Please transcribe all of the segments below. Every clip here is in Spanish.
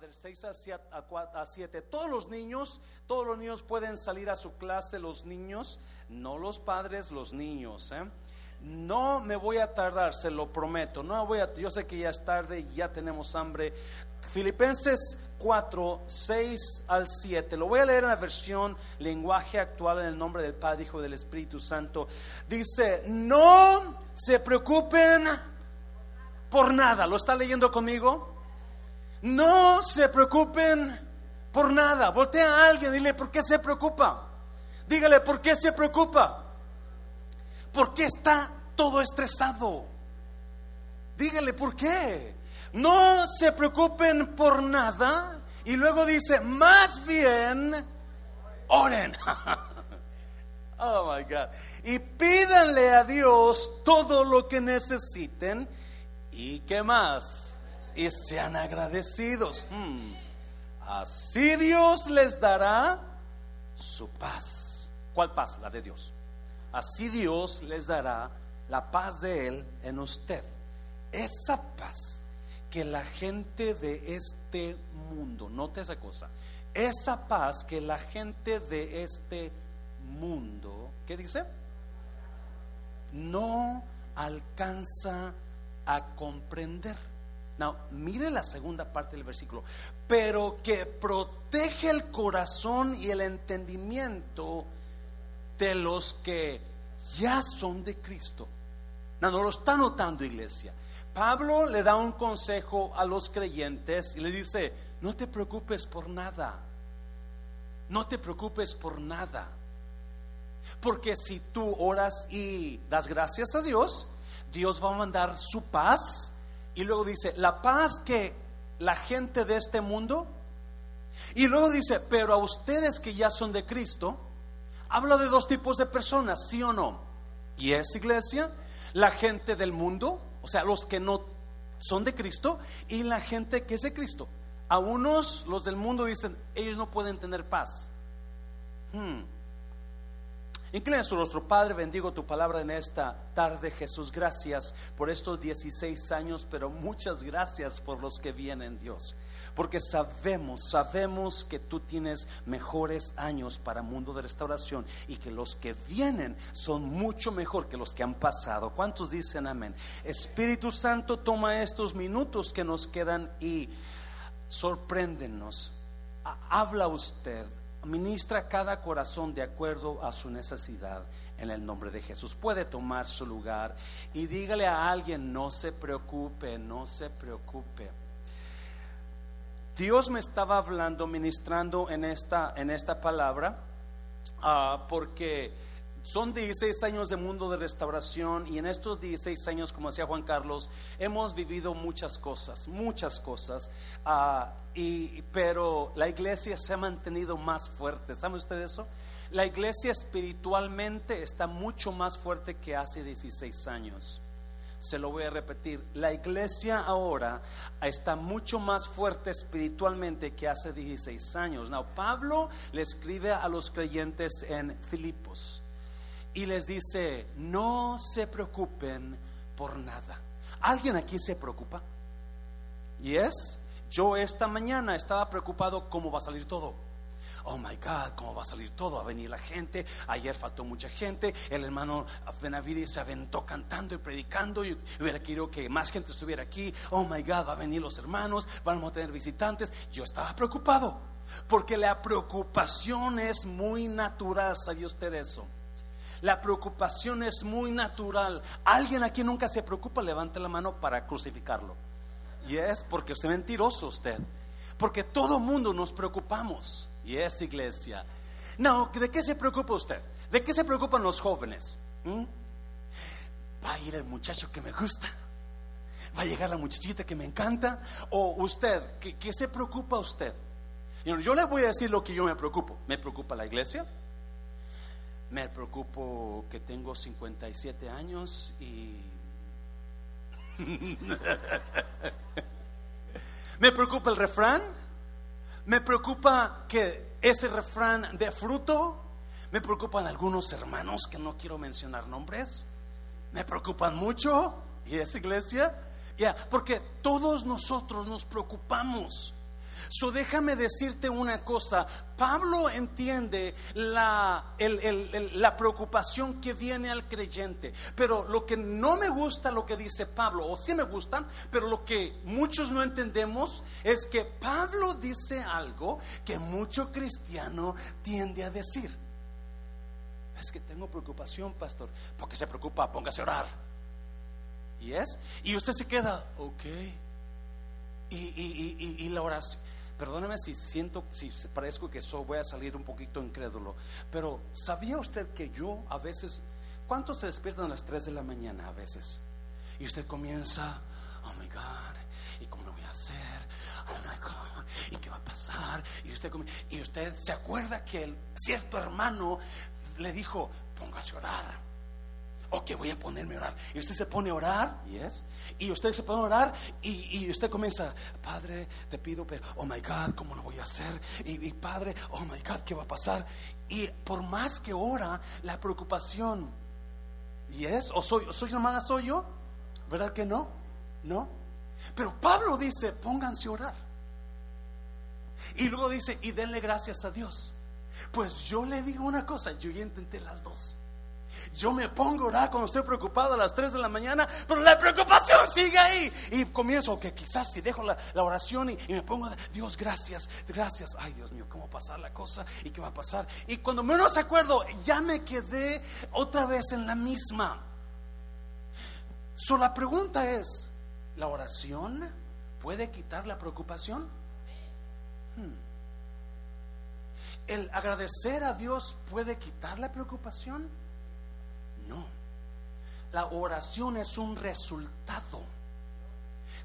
del 6 a 7. Todos los niños, todos los niños pueden salir a su clase, los niños, no los padres, los niños. ¿eh? No me voy a tardar, se lo prometo. No voy a, yo sé que ya es tarde y ya tenemos hambre. Filipenses 4, 6 al 7. Lo voy a leer en la versión lenguaje actual en el nombre del Padre, Hijo y del Espíritu Santo. Dice, no se preocupen por nada. ¿Lo está leyendo conmigo? No se preocupen por nada. Voltea a alguien dile, ¿por qué se preocupa? Dígale, ¿por qué se preocupa? ¿Por qué está todo estresado? Dígale, ¿por qué? no se preocupen por nada. Y luego dice, más bien, oren. oh my God. Y pídanle a Dios todo lo que necesiten. ¿Y qué más? Y sean agradecidos. Hmm. Así Dios les dará su paz. ¿Cuál paz? La de Dios. Así Dios les dará la paz de Él en usted. Esa paz que la gente de este mundo, note esa cosa, esa paz que la gente de este mundo, ¿qué dice? No alcanza a comprender. No, mire la segunda parte del versículo, pero que protege el corazón y el entendimiento de los que ya son de Cristo. No, no lo está notando iglesia. Pablo le da un consejo a los creyentes y le dice, no te preocupes por nada, no te preocupes por nada. Porque si tú oras y das gracias a Dios, Dios va a mandar su paz. Y luego dice, la paz que la gente de este mundo. Y luego dice, pero a ustedes que ya son de Cristo, habla de dos tipos de personas, sí o no. Y es iglesia, la gente del mundo o sea, los que no son de Cristo y la gente que es de Cristo. A unos, los del mundo dicen, ellos no pueden tener paz. Hmm. Inclina su Padre, bendigo tu palabra en esta tarde, Jesús. Gracias por estos 16 años, pero muchas gracias por los que vienen, Dios porque sabemos, sabemos que tú tienes mejores años para mundo de restauración y que los que vienen son mucho mejor que los que han pasado. ¿Cuántos dicen amén? Espíritu Santo, toma estos minutos que nos quedan y sorpréndenos. Habla usted, ministra cada corazón de acuerdo a su necesidad en el nombre de Jesús. Puede tomar su lugar y dígale a alguien, no se preocupe, no se preocupe. Dios me estaba hablando, ministrando en esta, en esta palabra, ah, porque son 16 años de mundo de restauración y en estos 16 años, como decía Juan Carlos, hemos vivido muchas cosas, muchas cosas, ah, pero la iglesia se ha mantenido más fuerte. ¿Sabe usted eso? La iglesia espiritualmente está mucho más fuerte que hace 16 años se lo voy a repetir, la iglesia ahora está mucho más fuerte espiritualmente que hace 16 años. Now, Pablo le escribe a los creyentes en Filipos y les dice, no se preocupen por nada. ¿Alguien aquí se preocupa? Y es, yo esta mañana estaba preocupado cómo va a salir todo oh my God, ¿cómo va a salir todo? Va a venir la gente. Ayer faltó mucha gente. El hermano Benavides se aventó cantando y predicando. Y hubiera querido que más gente estuviera aquí. Oh my God, va a venir los hermanos. Vamos a tener visitantes. Yo estaba preocupado. Porque la preocupación es muy natural. ¿Sabía usted eso? La preocupación es muy natural. Alguien aquí nunca se preocupa, levante la mano para crucificarlo. Y es porque usted es mentiroso usted. Porque todo mundo nos preocupamos. Y es iglesia. No, ¿de qué se preocupa usted? ¿De qué se preocupan los jóvenes? ¿Mm? Va a ir el muchacho que me gusta. Va a llegar la muchachita que me encanta. O usted, ¿qué, se preocupa usted? Yo le voy a decir lo que yo me preocupo. ¿Me preocupa la iglesia? Me preocupo que tengo 57 años y... me preocupa el refrán. Me preocupa que ese refrán de fruto. Me preocupan algunos hermanos que no quiero mencionar nombres. Me preocupan mucho. ¿Y esa iglesia? Ya, porque todos nosotros nos preocupamos. So déjame decirte una cosa, Pablo entiende la, la preocupación que viene al creyente, pero lo que no me gusta lo que dice Pablo, o sí me gusta, pero lo que muchos no entendemos es que Pablo dice algo que mucho cristiano tiende a decir. Es que tengo preocupación, pastor, porque se preocupa, póngase a orar. ¿Y es? Y usted se queda, ok. Y, y, y, y la oración Perdóneme si siento, si parezco que so, voy a salir un poquito incrédulo, pero ¿sabía usted que yo a veces, ¿cuántos se despiertan a las 3 de la mañana a veces? Y usted comienza, oh my God, ¿y cómo lo voy a hacer? Oh my God, ¿y qué va a pasar? Y usted, y usted se acuerda que el cierto hermano le dijo, póngase a orar ok, voy a ponerme a orar. Y usted se pone a orar, yes, y usted se pone a orar y, usted comienza, Padre, te pido, pero, oh my God, ¿cómo lo voy a hacer? Y, Padre, oh my God, ¿qué va a pasar? Y por más que ora, la preocupación, yes, o soy, soy hermana, soy yo, ¿verdad que no? No. Pero Pablo dice, pónganse a orar. Y luego dice, y denle gracias a Dios. Pues yo le digo una cosa, yo ya intenté las dos. Yo me pongo a orar cuando estoy preocupado a las 3 de la mañana, pero la preocupación sigue ahí. Y comienzo que quizás si dejo la, oración y, me pongo a Dios, gracias, gracias. Ay, Dios mío, ¿cómo pasar la cosa? ¿Y qué va a pasar? Y cuando menos acuerdo, ya me quedé otra vez en la misma. So, la pregunta es, ¿la oración puede quitar la preocupación? Hmm. ¿El agradecer a Dios puede quitar la preocupación? La oración es un resultado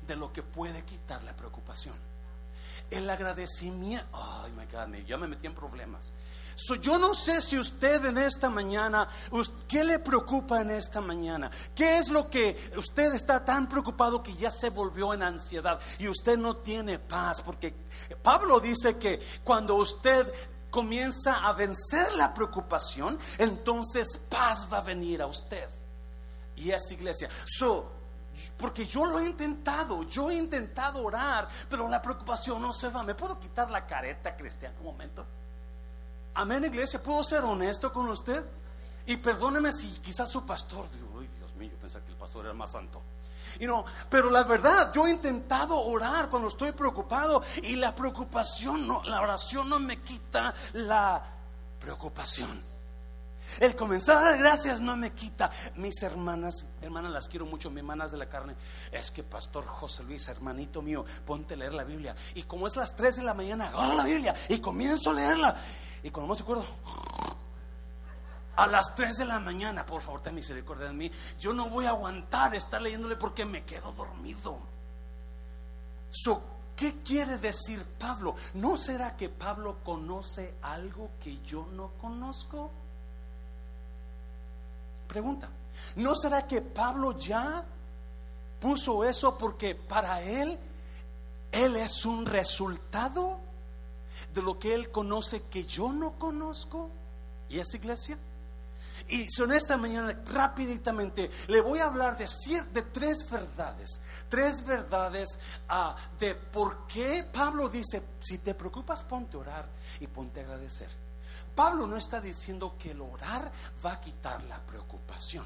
de lo que puede quitar la preocupación. El agradecimiento, ay, my God, ya me metí en problemas. yo no sé si usted en esta mañana, ¿qué le preocupa en esta mañana? ¿Qué es lo que usted está tan preocupado que ya se volvió en ansiedad y usted no tiene paz? Porque Pablo dice que cuando usted comienza a vencer la preocupación, entonces paz va a venir a usted. Y es iglesia. So, porque yo lo he intentado, yo he intentado orar, pero la preocupación no se va. ¿Me puedo quitar la careta cristiana un momento? Amén, iglesia. ¿Puedo ser honesto con usted? Y perdóneme si quizás su pastor, digo, Dios mío, pensaba que el pastor era más santo. Y no, pero la verdad, yo he intentado orar cuando estoy preocupado y la preocupación, no, la oración no me quita la preocupación. El comenzar a dar gracias no me quita. Mis hermanas, hermanas las quiero mucho, mis hermanas de la carne. Es que Pastor José Luis, hermanito mío, ponte a leer la Biblia. Y como es las 3 de la mañana, agarro la Biblia y comienzo a leerla. Y cuando me acuerdo, a las 3 de la mañana, por favor, ten misericordia de mí. Yo no voy a aguantar estar leyéndole porque me quedo dormido. ¿Qué quiere decir Pablo? ¿No será que Pablo conoce algo que yo no conozco? Pregunta. ¿No será que Pablo ya puso eso porque para él, él es un resultado de lo que él conoce que yo no conozco? ¿Y es iglesia? Y son esta mañana rápidamente le voy a hablar de, de tres verdades, tres verdades ah, de por qué Pablo dice, si te preocupas, ponte a orar y ponte a agradecer. Pablo no está diciendo que el orar va a quitar la preocupación,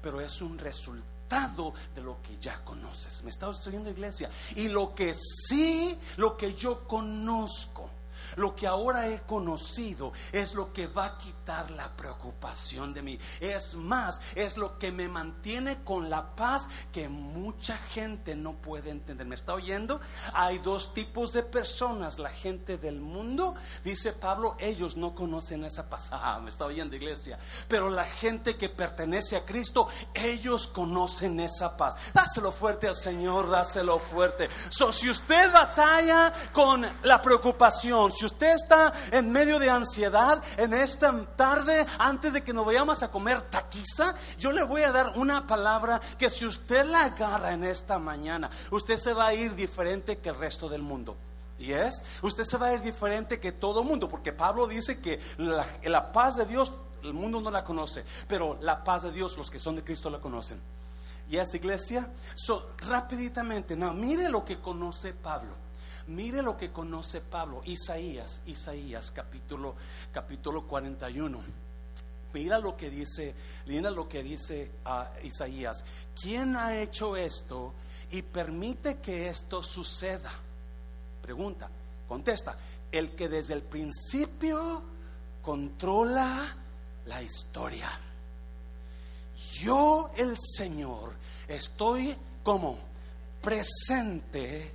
pero es un resultado de lo que ya conoces. Me está sucediendo iglesia. Y lo que sí, lo que yo conozco lo que ahora he conocido es lo que va a quitar la preocupación de mí. Es más, es lo que me mantiene con la paz que mucha gente no puede entender. ¿Me está oyendo? Hay dos tipos de personas. La gente del mundo, dice Pablo, ellos no conocen esa paz. Ah, me está oyendo iglesia. Pero la gente que pertenece a Cristo, ellos conocen esa paz. Dáselo fuerte al Señor, dáselo fuerte. So, si usted batalla con la preocupación, si usted está en medio de ansiedad en esta tarde, antes de que nos vayamos a comer taquiza, yo le voy a dar una palabra que si usted la agarra en esta mañana, usted se va a ir diferente que el resto del mundo. ¿Y es? Usted se va a ir diferente que todo el mundo, porque Pablo dice que la, paz de Dios, el mundo no la conoce, pero la paz de Dios, los que son de Cristo la conocen. ¿Y es iglesia? So, rapiditamente, no, mire lo que conoce Pablo. Mire lo que conoce Pablo, Isaías, Isaías capítulo capítulo 41. Mira lo que dice, mira lo que dice a Isaías. ¿Quién ha hecho esto y permite que esto suceda? Pregunta, contesta. El que desde el principio controla la historia. Yo, el Señor, estoy como presente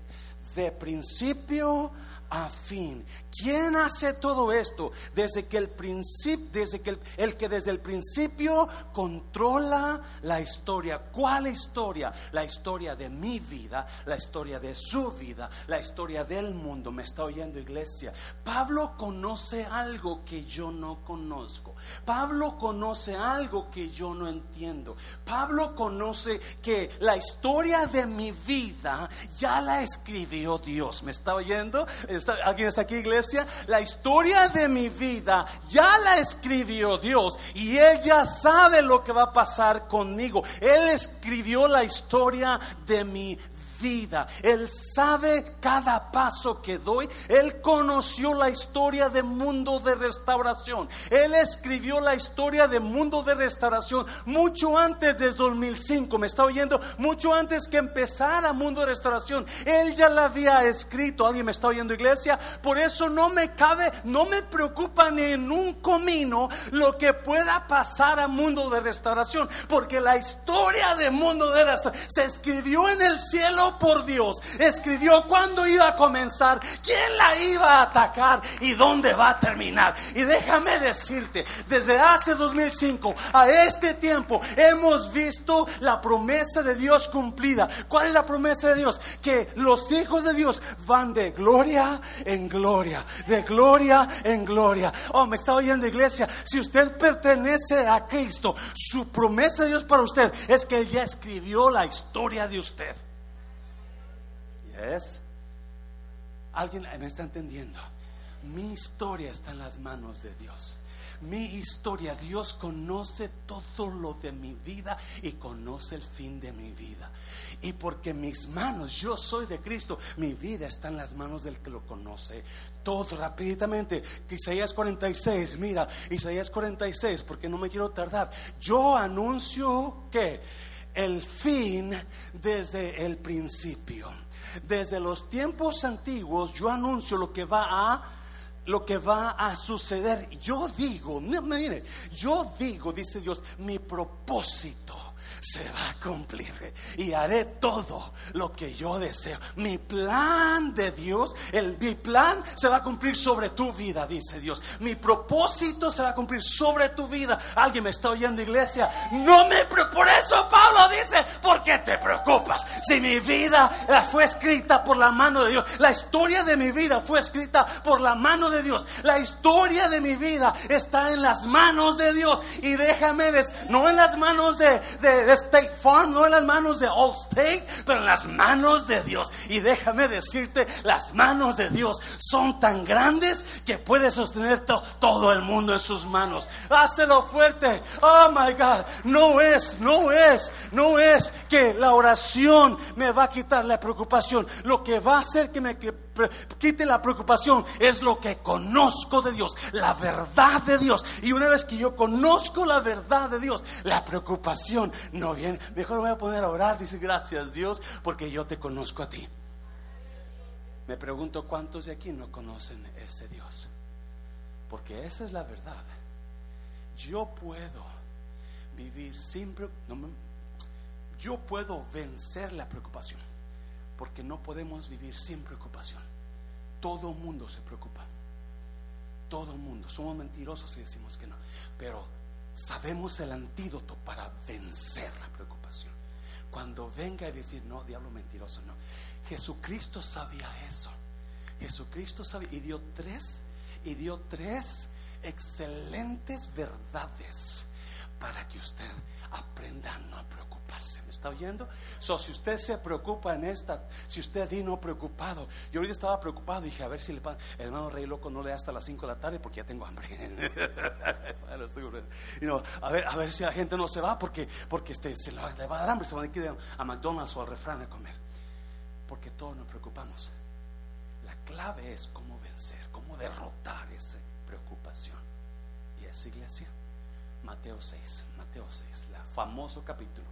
de principio a fin. ¿Quién hace todo esto? Desde que el principio, desde que el, que desde el principio controla la historia. ¿Cuál historia? La historia de mi vida, la historia de su vida, la historia del mundo. ¿Me está oyendo iglesia? Pablo conoce algo que yo no conozco. Pablo conoce algo que yo no entiendo. Pablo conoce que la historia de mi vida ya la escribió Dios. ¿Me está oyendo? ¿Alguien está aquí, iglesia? La historia de mi vida ya la escribió Dios y Él ya sabe lo que va a pasar conmigo. Él escribió la historia de mi vida. Él sabe cada paso que doy. Él conoció la historia de mundo de restauración. Él escribió la historia de mundo de restauración mucho antes de 2005. ¿Me está oyendo? Mucho antes que empezara mundo de restauración. Él ya la había escrito. ¿Alguien me está oyendo, iglesia? Por eso no me cabe, no me preocupa ni en un comino lo que pueda pasar a mundo de restauración. Porque la historia de mundo de restauración se escribió en el cielo por Dios. Escribió cuándo iba a comenzar, quién la iba a atacar y dónde va a terminar. Y déjame decirte, desde hace 2005 a este tiempo hemos visto la promesa de Dios cumplida. ¿Cuál es la promesa de Dios? Que los hijos de Dios van de gloria en gloria, de gloria en gloria. Oh, me está oyendo iglesia, si usted pertenece a Cristo, su promesa de Dios para usted es que Él ya escribió la historia de usted. ¿Es? ¿Alguien me está entendiendo? Mi historia está en las manos de Dios. Mi historia, Dios conoce todo lo de mi vida y conoce el fin de mi vida. Y porque mis manos, yo soy de Cristo, mi vida está en las manos del que lo conoce. Todo rápidamente. Isaías 46, mira, Isaías 46, porque no me quiero tardar. Yo anuncio que el fin desde el principio desde los tiempos antiguos yo anuncio lo que va a lo que va a suceder. Yo digo, mire, yo digo, dice Dios, mi propósito se va a cumplir y haré todo lo que yo deseo. Mi plan de Dios, el, mi plan se va a cumplir sobre tu vida, dice Dios. Mi propósito se va a cumplir sobre tu vida. Alguien me está oyendo, iglesia. No me, por eso Pablo dice, ¿por qué te preocupas? Si mi vida fue escrita por la mano de Dios, la historia de mi vida fue escrita por la mano de Dios. La historia de mi vida está en las manos de Dios. Y déjame, no en las manos de de State Farm, no en las manos de Allstate, pero en las manos de Dios. Y déjame decirte, las manos de Dios son tan grandes que puede sostener todo el mundo en sus manos. Hácelo fuerte. Oh my God, no es, no es, no es que la oración me va a quitar la preocupación. Lo que va a hacer que me quite la preocupación es lo que conozco de Dios, la verdad de Dios. Y una vez que yo conozco la verdad de Dios, la preocupación no viene. Mejor me voy a poner a orar, dice gracias Dios, porque yo te conozco a ti. Me pregunto cuántos de aquí no conocen ese Dios. Porque esa es la verdad. Yo puedo vivir sin preocupación. yo puedo vencer la preocupación. Porque no podemos vivir sin preocupación. Todo mundo se preocupa. Todo mundo. Somos mentirosos si decimos que no. Pero sabemos el antídoto para vencer la preocupación. Cuando venga a decir, no, diablo mentiroso, no. Jesucristo sabía eso. Jesucristo sabía y dio tres, y dio tres excelentes verdades para que usted aprenda a no preocuparse ¿Me está oyendo? So, si usted se preocupa en esta, si usted vino preocupado, yo ahorita estaba preocupado, dije, a ver si el, hermano Rey Loco no le hasta las 5 de la tarde porque ya tengo hambre. a, ver, a ver si la gente no se va porque, porque este, se le va a dar hambre, se van a ir a McDonald's o al refrán a comer. Porque todos nos preocupamos. clave es cómo vencer, cómo derrotar esa preocupación. Y esa iglesia, Mateo 6, Mateo 6, el famoso capítulo,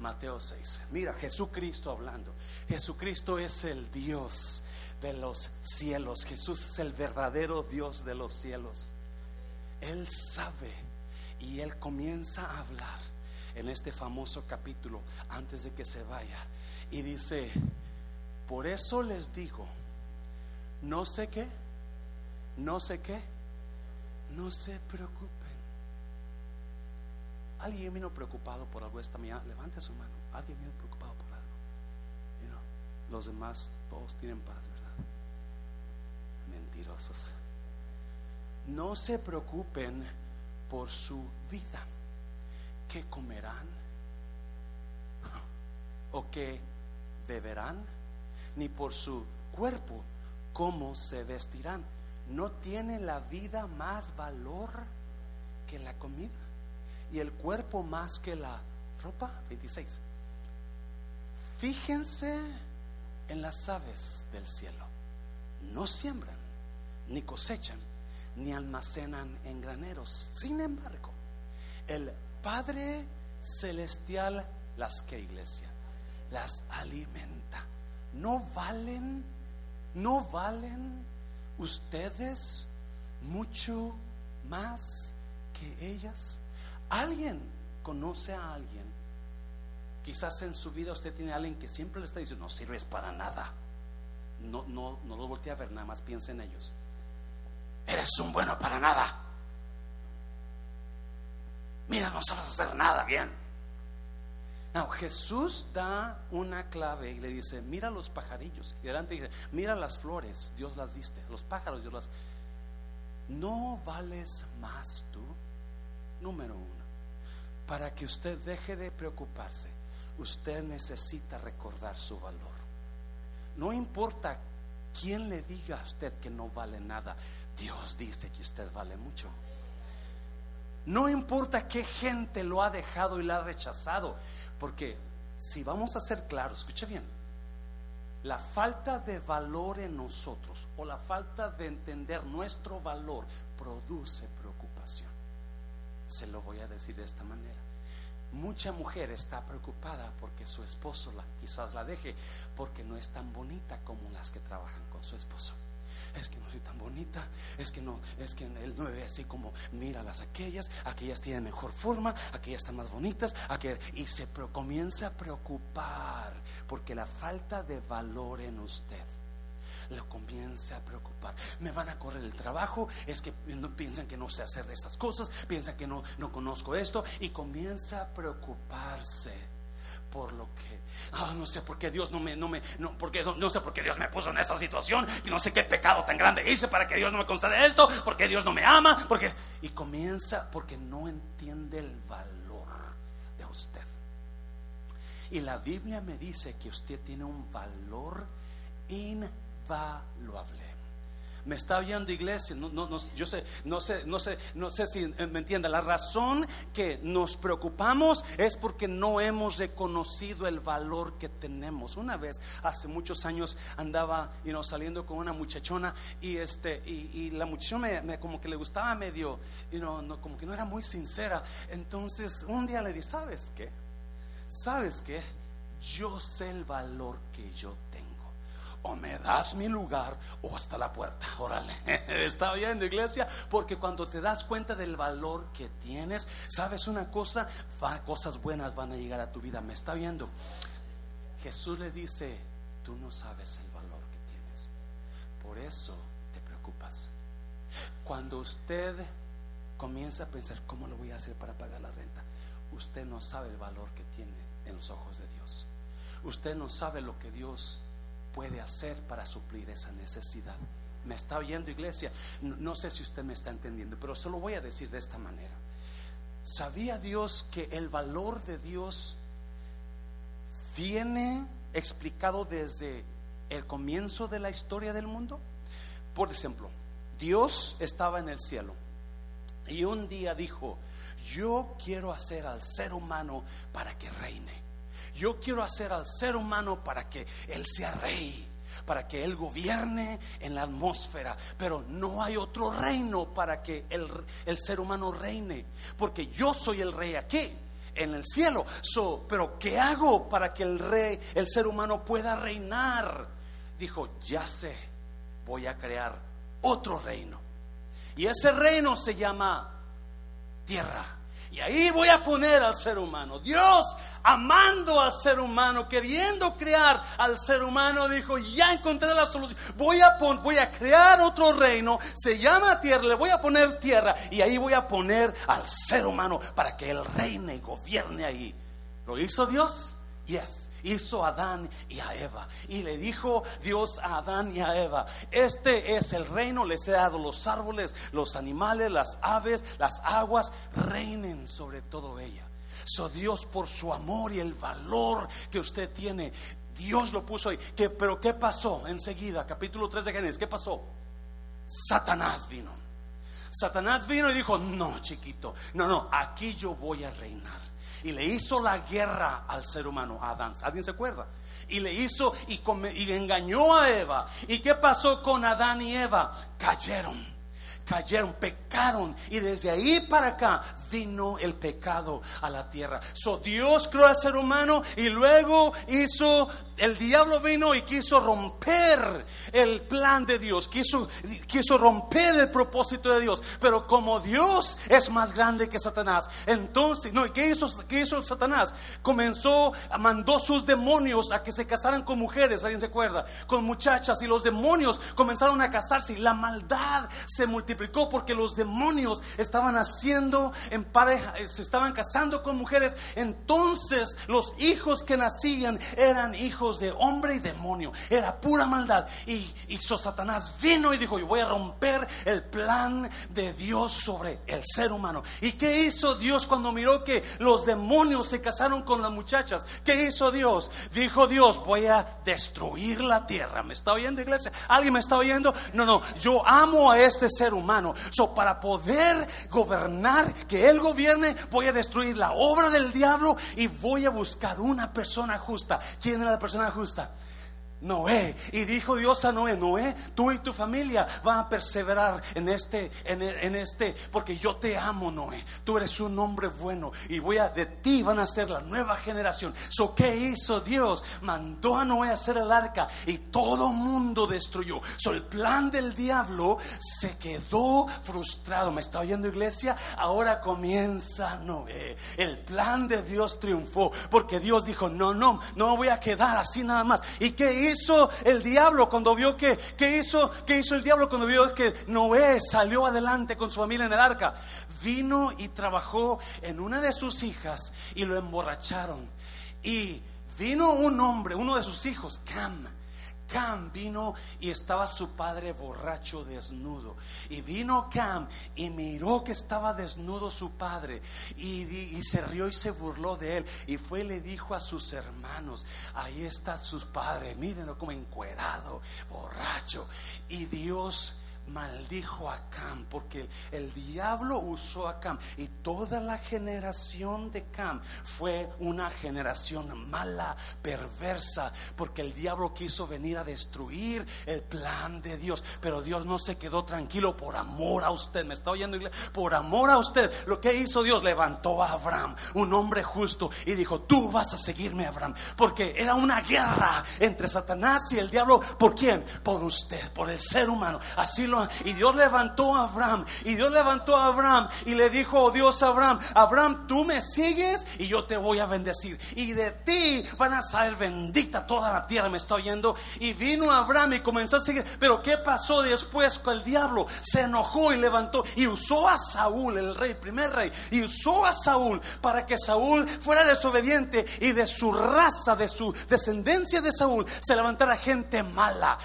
Mateo 6. Mira, Jesucristo hablando. Jesucristo es el Dios de los cielos. Jesús es el verdadero Dios de los cielos. Él sabe y él comienza a hablar en este famoso capítulo antes de que se vaya. Y dice, por eso les digo, no sé qué, no sé qué, no se preocupen. ¿Alguien vino preocupado por algo esta mañana? Levante su mano. ¿Alguien vino preocupado por algo? los demás todos tienen paz, ¿verdad? Mentirosos. No se preocupen por su vida. ¿Qué comerán? ¿O qué beberán? Ni por su cuerpo, ¿cómo se vestirán? ¿No tiene la vida más valor que la comida? ¿Y el cuerpo más que la ropa? 26. Fíjense en las aves del cielo. No siembran, ni cosechan, ni almacenan en graneros. Sin embargo, el Padre Celestial las que iglesia las alimenta. No valen, no valen ustedes mucho más que ellas. Alguien conoce a alguien. Quizás en su vida usted tiene a alguien que siempre le está diciendo, no sirves para nada. No, no, no lo voltee a ver, nada más piensa en ellos eres un bueno para nada. Mira, no sabes hacer nada bien. No, Jesús da una clave y le dice, mira los pajarillos. Y adelante dice, mira las flores, Dios las viste. Los pájaros, Dios las... No vales más tú, número uno. Para que usted deje de preocuparse, usted necesita recordar su valor. No importa quién le diga a usted que no vale nada, Dios dice que usted vale mucho. No importa qué gente lo ha dejado y lo ha rechazado, porque si vamos a ser claros, escuche bien, la falta de valor en nosotros o la falta de entender nuestro valor produce preocupación. Se lo voy a decir de esta manera. Mucha mujer está preocupada porque su esposo la, quizás la deje porque no es tan bonita como las que trabajan con su esposo. Es que no soy tan bonita, es que no, es que él no me ve así como mira las aquellas, aquellas tienen mejor forma, aquellas están más bonitas, y se comienza a preocupar porque la falta de valor en usted lo comienza a preocupar. Me van a correr el trabajo, es que piensan que no sé hacer estas cosas, piensan que no, no conozco esto y comienza a preocuparse por lo que Ah, no sé por qué Dios no me, no me, no, porque, no, sé por qué Dios me puso en esta situación, y no sé qué pecado tan grande hice para que Dios no me conceda esto, porque Dios no me ama, porque y comienza porque no entiende el valor de usted. Y la Biblia me dice que usted tiene un valor invaluable. Me está oyendo iglesia, no, no, no, yo sé, no sé, no sé, no sé si me entiende. La razón que nos preocupamos es porque no hemos reconocido el valor que tenemos. Una vez, hace muchos años, andaba saliendo con una muchachona y este y, la muchachona me, como que le gustaba medio, you no, como que no era muy sincera. Entonces un día le dije, ¿sabes qué? ¿Sabes qué? Yo sé el valor que yo o me das mi lugar o hasta la puerta. Órale, está bien, iglesia, porque cuando te das cuenta del valor que tienes, sabes una cosa, cosas buenas van a llegar a tu vida. ¿Me está viendo? Jesús le dice, tú no sabes el valor que tienes. Por eso te preocupas. Cuando usted comienza a pensar, ¿cómo lo voy a hacer para pagar la renta? Usted no sabe el valor que tiene en los ojos de Dios. Usted no sabe lo que Dios puede hacer para suplir esa necesidad. ¿Me está oyendo iglesia? No, sé si usted me está entendiendo, pero se lo voy a decir de esta manera. ¿Sabía Dios que el valor de Dios viene explicado desde el comienzo de la historia del mundo? Por ejemplo, Dios estaba en el cielo y un día dijo, yo quiero hacer al ser humano para que reine. Yo quiero hacer al ser humano para que Él sea rey, para que Él gobierne en la atmósfera, pero no hay otro reino para que el, el ser humano reine, porque yo soy el rey aquí en el cielo. Pero ¿qué hago para que el rey, el ser humano pueda reinar? Dijo, ya sé, voy a crear otro reino. Y ese reino se llama tierra. Y ahí voy a poner al ser humano. Dios amando al ser humano, queriendo crear al ser humano, dijo, ya encontré la solución. Voy a, voy a crear otro reino, se llama tierra, le voy a poner tierra y ahí voy a poner al ser humano para que él reine y gobierne ahí. ¿Lo hizo Dios? Yes hizo Adán y a Eva. Y le dijo Dios a Adán y a Eva, este es el reino, les he dado los árboles, los animales, las aves, las aguas, reinen sobre todo ella. So Dios por su amor y el valor que usted tiene, Dios lo puso ahí. Que, pero ¿qué pasó enseguida? Capítulo 3 de Génesis, ¿qué pasó? Satanás vino. Satanás vino y dijo, no, chiquito, no, no, aquí yo voy a reinar y le hizo la guerra al ser humano, a Adán. ¿Alguien se acuerda? Y le hizo y, y engañó a Eva. ¿Y qué pasó con Adán y Eva? Cayeron cayeron, pecaron y desde ahí para acá vino el pecado a la tierra. So Dios creó al ser humano y luego hizo el diablo vino y quiso romper el plan de Dios, quiso, quiso romper el propósito de Dios. Pero como Dios es más grande que Satanás, entonces, no, ¿qué hizo, qué hizo Satanás? Comenzó, mandó sus demonios a que se casaran con mujeres, ¿alguien se acuerda? Con muchachas y los demonios comenzaron a casarse y la maldad se multiplicó porque los demonios estaban haciendo pareja, eh, se estaban casando con mujeres. Entonces los hijos que nacían eran hijos de hombre y demonio. Era pura maldad. Y hizo Satanás vino y dijo, yo voy a romper el plan de Dios sobre el ser humano. ¿Y qué hizo Dios cuando miró que los demonios se casaron con las muchachas? ¿Qué hizo Dios? Dijo Dios, voy a destruir la tierra. ¿Me está oyendo iglesia? ¿Alguien me está oyendo? No, no, yo amo a este ser humano. So, para poder gobernar, que Él gobierne, voy a destruir la obra del diablo y voy a buscar una persona justa. ¿Quién era la persona? justa. Noé. Y dijo Dios a Noé, Noé, tú y tu familia van a perseverar en este, en, este, porque yo te amo, Noé. Tú eres un hombre bueno y voy a, de ti van a ser la nueva generación. So, ¿qué hizo Dios? Mandó a Noé a hacer el arca y todo mundo destruyó. So, el plan del diablo se quedó frustrado. ¿Me está oyendo iglesia? Ahora comienza Noé. El plan de Dios triunfó porque Dios dijo, no, no, no voy a quedar así nada más. ¿Y qué hizo? Hizo el diablo cuando vio que, ¿qué hizo, qué hizo el diablo cuando vio que Noé salió adelante con su familia en el arca? Vino y trabajó en una de sus hijas y lo emborracharon. Y vino un hombre, uno de sus hijos, Cam Cam vino y estaba su padre borracho desnudo. Y vino Cam y miró que estaba desnudo su padre y, se rió y se burló de él. Y fue y le dijo a sus hermanos, ahí está su padre, mírenlo como encuerado, borracho. Y Dios maldijo a Cam porque el diablo usó a Cam y toda la generación de Cam fue una generación mala, perversa, porque el diablo quiso venir a destruir el plan de Dios, pero Dios no se quedó tranquilo por amor a usted, me está oyendo por amor a usted, lo que hizo Dios levantó a Abraham, un hombre justo y dijo, tú vas a seguirme Abraham, porque era una guerra entre Satanás y el diablo, ¿por quién? Por usted, por el ser humano, así lo y Dios levantó a Abraham. Y Dios levantó a Abraham y le dijo oh Dios Abraham, Abraham, tú me sigues y yo te voy a bendecir. Y de ti van a salir bendita toda la tierra, me está oyendo. Y vino Abraham y comenzó a seguir. Pero ¿qué pasó después con el diablo? Se enojó y levantó y usó a Saúl, el rey, primer rey, y usó a Saúl para que Saúl fuera desobediente y de su raza, de su descendencia de Saúl, se levantara gente mala,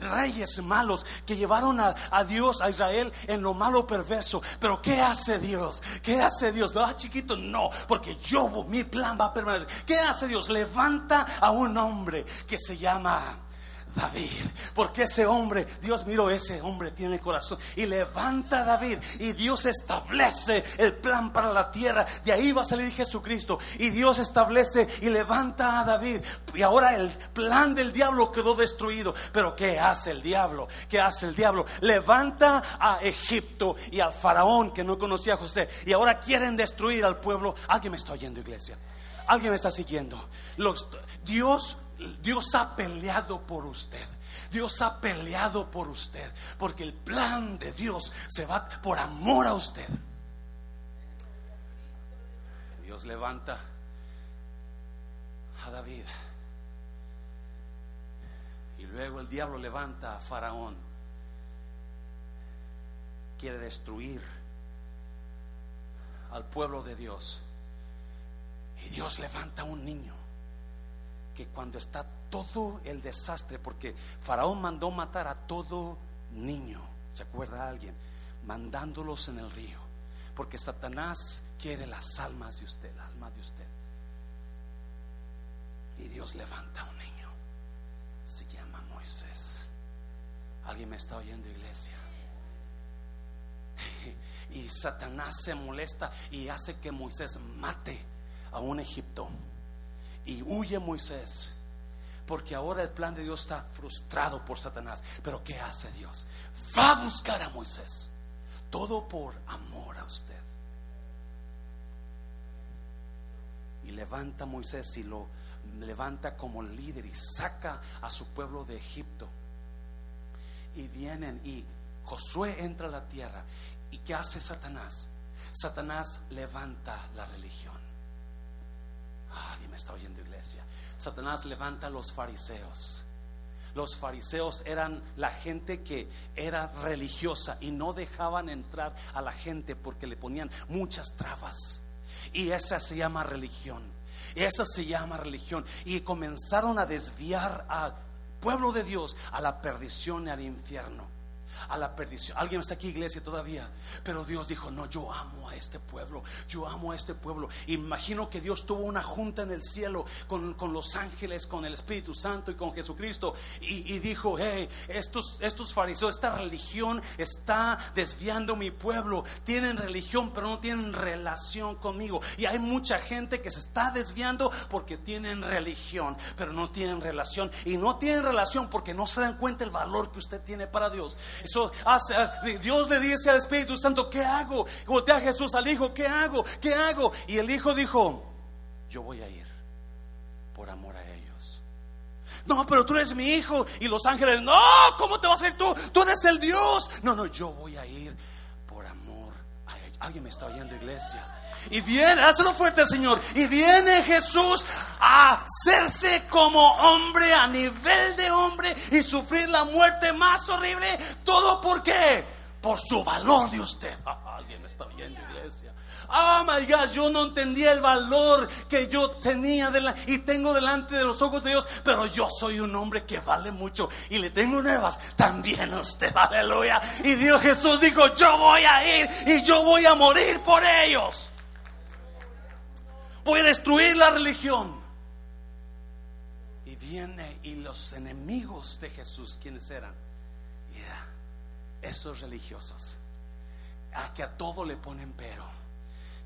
reyes malos que llevaron a, a Dios, a Israel en lo malo perverso. Pero ¿qué hace Dios? ¿Qué hace Dios? No, ah, chiquito, no, porque yo, mi plan va a permanecer. ¿Qué hace Dios? Levanta a un hombre que se llama David. Porque ese hombre, Dios miró, ese hombre tiene corazón. Y levanta a David. Y Dios establece el plan para la tierra. De ahí va a salir Jesucristo. Y Dios establece y levanta a David. Y ahora el plan del diablo quedó destruido. Pero ¿qué hace el diablo? ¿Qué hace el diablo? Levanta a Egipto y al faraón que no conocía a José. Y ahora quieren destruir al pueblo. Alguien me está oyendo, iglesia. Alguien me está siguiendo. Dios Dios ha peleado por usted. Dios ha peleado por usted. Porque el plan de Dios se va por amor a usted. Dios levanta a David. Y luego el diablo levanta a Faraón. Quiere destruir al pueblo de Dios. Y Dios levanta a un niño que cuando está todo el desastre, porque Faraón mandó matar a todo niño, ¿se acuerda alguien? Mandándolos en el río, porque Satanás quiere las almas de usted, la alma de usted. Y Dios levanta a un niño, se llama Moisés. ¿Alguien me está oyendo, iglesia? Y Satanás se molesta y hace que Moisés mate a un egipto y huye Moisés. Porque ahora el plan de Dios está frustrado por Satanás. Pero ¿qué hace Dios? Va a buscar a Moisés. Todo por amor a usted. Y levanta Moisés y lo levanta como líder y saca a su pueblo de Egipto. Y vienen y Josué entra a la tierra. ¿Y qué hace Satanás? Satanás levanta la religión. Alguien me está oyendo, iglesia. Satanás levanta a los fariseos. Los fariseos eran la gente que era religiosa y no dejaban entrar a la gente porque le ponían muchas trabas. Y esa se llama religión. Esa se llama religión. Y comenzaron a desviar al pueblo de Dios a la perdición y al infierno a la perdición. Alguien está aquí, iglesia, todavía. Pero Dios dijo, no, yo amo a este pueblo. Yo amo a este pueblo. Imagino que Dios tuvo una junta en el cielo con, los ángeles, con el Espíritu Santo y con Jesucristo. Y, dijo, hey, estos, estos fariseos, esta religión está desviando mi pueblo. Tienen religión, pero no tienen relación conmigo. Y hay mucha gente que se está desviando porque tienen religión, pero no tienen relación. Y no tienen relación porque no se dan cuenta el valor que usted tiene para Dios. Hace, Dios le dice al Espíritu Santo, ¿qué hago? Voltea Jesús al Hijo, ¿qué hago? ¿Qué hago? Y el Hijo dijo, yo voy a ir por amor a ellos. No, pero tú eres mi hijo. Y los ángeles, no, ¿cómo te vas a ir tú? Tú eres el Dios. No, no, yo voy a ir por amor a ellos. Alguien me está oyendo, iglesia. Y viene, hazlo fuerte, Señor. Y viene Jesús a hacerse como hombre, a nivel de hombre, y sufrir la muerte más horrible. ¿Todo por qué? Por su valor de usted. Alguien me está oyendo, iglesia. Oh my God, yo no entendía el valor que yo tenía y tengo delante de los ojos de Dios, pero yo soy un hombre que vale mucho y le tengo nuevas también a usted, aleluya. Y Dios Jesús dijo: Yo voy a ir y yo voy a morir por ellos a destruir la religión. Y viene y los enemigos de Jesús, ¿quiénes eran? esos religiosos, a que a todo le ponen pero,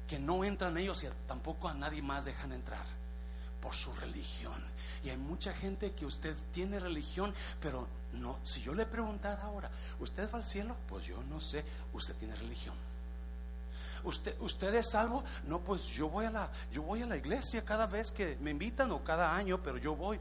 que no entran ellos y tampoco a nadie más dejan entrar por su religión. Y hay mucha gente que usted tiene religión, pero no, si yo le preguntara ahora, ¿usted va al cielo? Pues yo no sé, usted tiene religión. ¿Usted, ¿Usted es salvo? No, pues yo voy, a la, yo voy a la iglesia cada vez que me invitan o cada año, pero yo voy.